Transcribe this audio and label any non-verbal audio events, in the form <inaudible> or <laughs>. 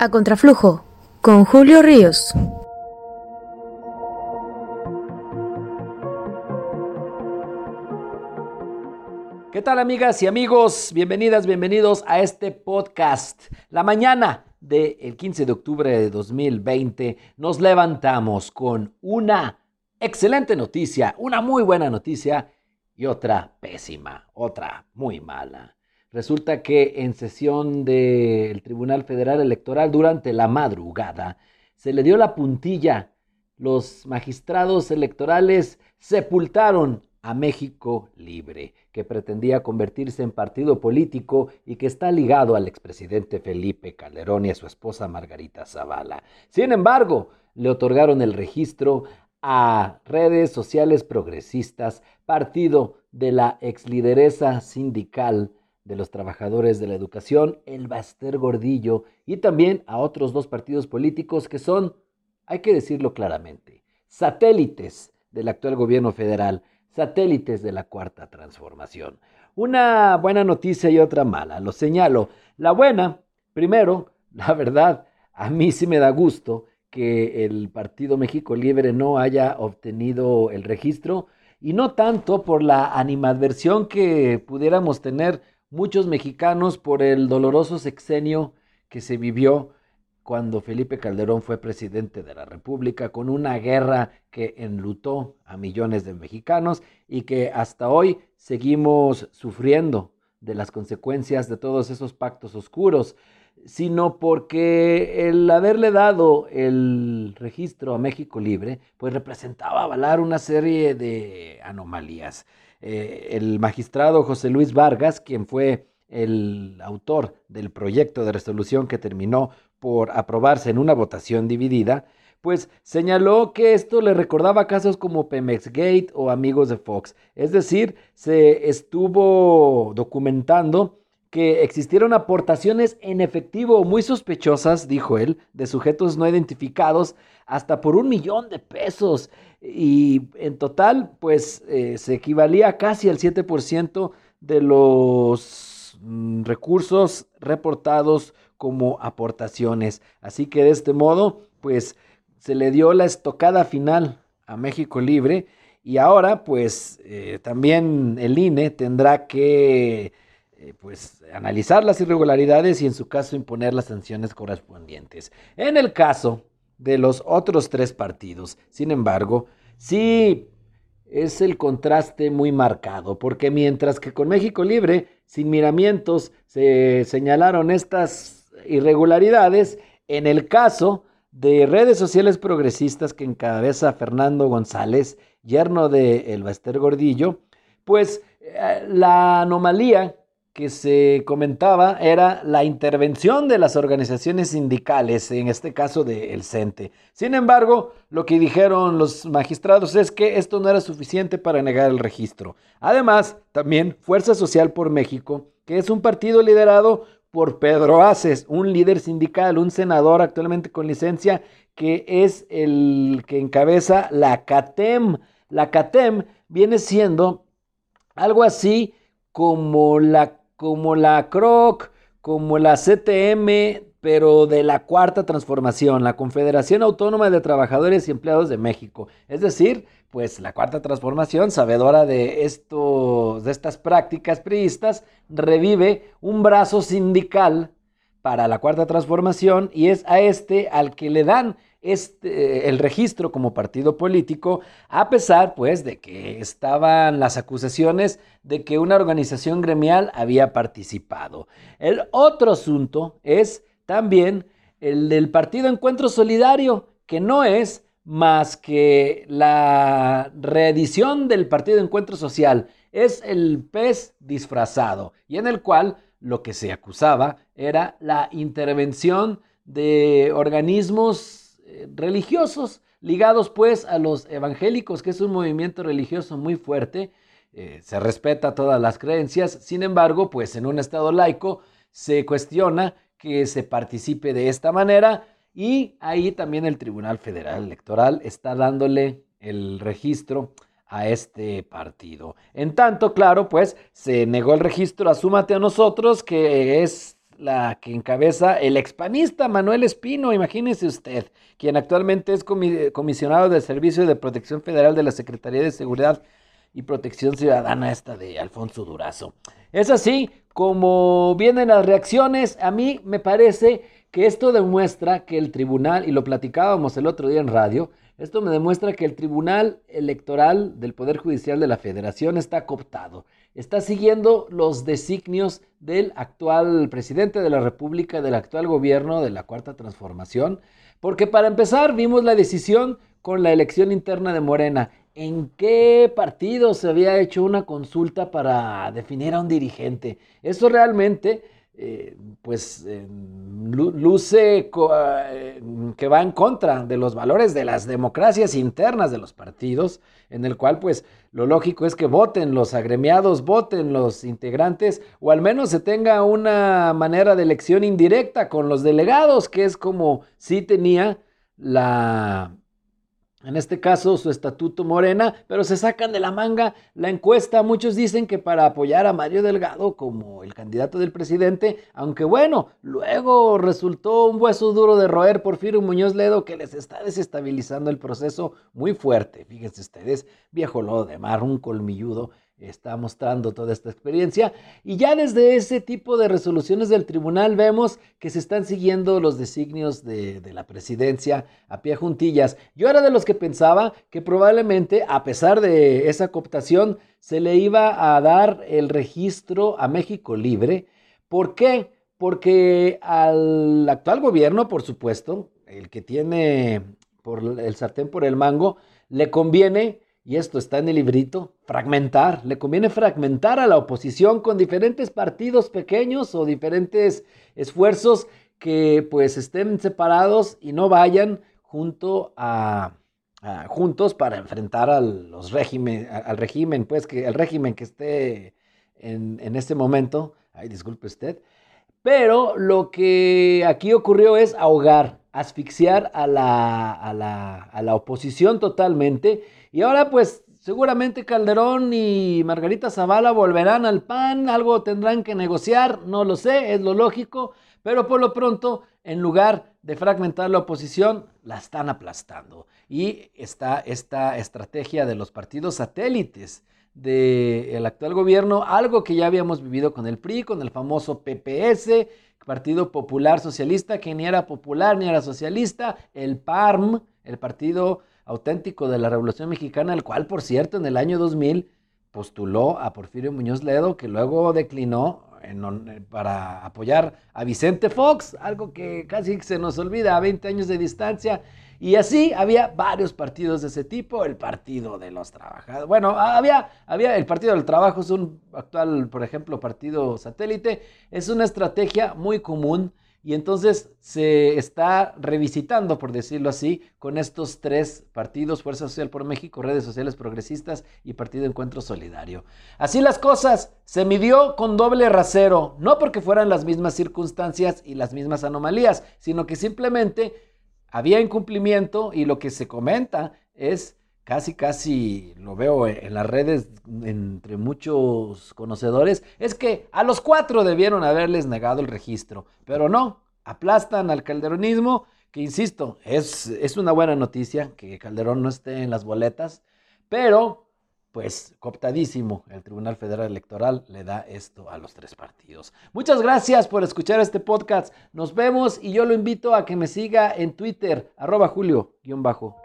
A Contraflujo, con Julio Ríos. ¿Qué tal amigas y amigos? Bienvenidas, bienvenidos a este podcast. La mañana del 15 de octubre de 2020 nos levantamos con una excelente noticia, una muy buena noticia y otra pésima, otra muy mala. Resulta que en sesión del Tribunal Federal Electoral durante la madrugada se le dio la puntilla. Los magistrados electorales sepultaron a México Libre, que pretendía convertirse en partido político y que está ligado al expresidente Felipe Calderón y a su esposa Margarita Zavala. Sin embargo, le otorgaron el registro a redes sociales progresistas, partido de la exlideresa sindical de los trabajadores de la educación, el Baster Gordillo, y también a otros dos partidos políticos que son, hay que decirlo claramente, satélites del actual gobierno federal, satélites de la cuarta transformación. Una buena noticia y otra mala, lo señalo. La buena, primero, <laughs> la verdad, a mí sí me da gusto que el Partido México Libre no haya obtenido el registro y no tanto por la animadversión que pudiéramos tener muchos mexicanos por el doloroso sexenio que se vivió cuando Felipe Calderón fue presidente de la República, con una guerra que enlutó a millones de mexicanos y que hasta hoy seguimos sufriendo de las consecuencias de todos esos pactos oscuros, sino porque el haberle dado el registro a México Libre, pues representaba avalar una serie de anomalías. Eh, el magistrado José Luis Vargas, quien fue el autor del proyecto de resolución que terminó por aprobarse en una votación dividida, pues señaló que esto le recordaba casos como Pemex Gate o Amigos de Fox. Es decir, se estuvo documentando que existieron aportaciones en efectivo muy sospechosas, dijo él, de sujetos no identificados, hasta por un millón de pesos. Y en total, pues eh, se equivalía casi al 7% de los mm, recursos reportados como aportaciones. Así que de este modo, pues se le dio la estocada final a México Libre y ahora, pues eh, también el INE tendrá que eh, pues, analizar las irregularidades y en su caso imponer las sanciones correspondientes. En el caso de los otros tres partidos, sin embargo, sí es el contraste muy marcado, porque mientras que con México Libre, sin miramientos, se señalaron estas irregularidades, en el caso de redes sociales progresistas que encabeza Fernando González, yerno de El Baster Gordillo, pues eh, la anomalía que se comentaba era la intervención de las organizaciones sindicales, en este caso del El CENTE. Sin embargo, lo que dijeron los magistrados es que esto no era suficiente para negar el registro. Además, también Fuerza Social por México, que es un partido liderado por Pedro Aces, un líder sindical, un senador actualmente con licencia, que es el que encabeza la CATEM. La CATEM viene siendo algo así como la como la CROC, como la CTM, pero de la cuarta transformación, la Confederación Autónoma de Trabajadores y Empleados de México. Es decir, pues la cuarta transformación, sabedora de, estos, de estas prácticas priistas, revive un brazo sindical para la cuarta transformación y es a este al que le dan este, el registro como partido político, a pesar pues de que estaban las acusaciones de que una organización gremial había participado. El otro asunto es también el del Partido Encuentro Solidario, que no es más que la reedición del Partido Encuentro Social. Es el pez disfrazado y en el cual lo que se acusaba era la intervención de organismos religiosos, ligados pues a los evangélicos, que es un movimiento religioso muy fuerte, eh, se respeta todas las creencias, sin embargo, pues en un Estado laico se cuestiona que se participe de esta manera y ahí también el Tribunal Federal Electoral está dándole el registro a este partido. En tanto, claro, pues se negó el registro a Súmate a nosotros, que es la que encabeza el expanista Manuel Espino, imagínese usted, quien actualmente es comisionado del Servicio de Protección Federal de la Secretaría de Seguridad y Protección Ciudadana, esta de Alfonso Durazo. Es así como vienen las reacciones, a mí me parece que esto demuestra que el tribunal, y lo platicábamos el otro día en radio, esto me demuestra que el Tribunal Electoral del Poder Judicial de la Federación está cooptado, está siguiendo los designios del actual presidente de la República, del actual gobierno de la Cuarta Transformación, porque para empezar vimos la decisión con la elección interna de Morena. ¿En qué partido se había hecho una consulta para definir a un dirigente? Eso realmente eh, pues luce eh, que va en contra de los valores de las democracias internas de los partidos, en el cual pues lo lógico es que voten los agremiados, voten los integrantes, o al menos se tenga una manera de elección indirecta con los delegados, que es como si tenía la en este caso su estatuto Morena, pero se sacan de la manga la encuesta. Muchos dicen que para apoyar a Mario Delgado como el candidato del presidente, aunque bueno, luego resultó un hueso duro de roer Porfirio Muñoz Ledo que les está desestabilizando el proceso muy fuerte. Fíjense ustedes, viejo lodo de mar, un colmilludo está mostrando toda esta experiencia. Y ya desde ese tipo de resoluciones del tribunal vemos que se están siguiendo los designios de, la presidencia a pie juntillas. Yo era de los que pensaba que probablemente, a pesar de esa cooptación, se le iba a dar el registro a México Libre. ¿Por qué? Porque al actual gobierno, por supuesto, el que tiene por el sartén por el mango, le conviene y esto está en el librito, fragmentar. Le conviene fragmentar a la oposición con diferentes partidos pequeños o diferentes esfuerzos que pues estén separados y no vayan junto a, juntos para enfrentar a los régimen, al régimen, pues que el régimen que esté en, en este momento. Ay, disculpe usted. Pero lo que aquí ocurrió es ahogar, asfixiar a la, a la, a la oposición totalmente. Y ahora pues seguramente Calderón y Margarita Zavala volverán al PAN, algo tendrán que negociar, no lo sé, es lo lógico, pero por lo pronto, en lugar de fragmentar la oposición, la están aplastando. Y está esta estrategia de los partidos satélites del actual gobierno, algo que ya habíamos vivido con el PRI, con el famoso PPS, Partido Popular Socialista, que ni era popular ni era socialista, el PARM, el Partido auténtico de la Revolución Mexicana, el cual, por cierto, en el año 2000 postuló a Porfirio Muñoz Ledo, que luego declinó para apoyar a Vicente Fox, algo que casi se nos olvida a 20 años de distancia. Y así había varios partidos de ese tipo, el Partido de los Trabajadores. Bueno, había, había el Partido del Trabajo, es un actual, por ejemplo, partido satélite, es una estrategia muy común y entonces se está revisitando, por decirlo así, con estos tres partidos, Fuerza Social por México, Redes Sociales Progresistas y Partido Encuentro Solidario. Así las cosas, se midió con doble rasero, no porque fueran las mismas circunstancias y las mismas anomalías, sino que simplemente había incumplimiento y lo que se comenta es casi, casi lo veo en las redes entre muchos conocedores, es que a los cuatro debieron haberles negado el registro, pero no, aplastan al calderonismo, que insisto, es, es una buena noticia que Calderón no esté en las boletas, pero pues cooptadísimo, el Tribunal Federal Electoral le da esto a los tres partidos. Muchas gracias por escuchar este podcast. Nos vemos y yo lo invito a que me siga en Twitter, arroba julio-bajo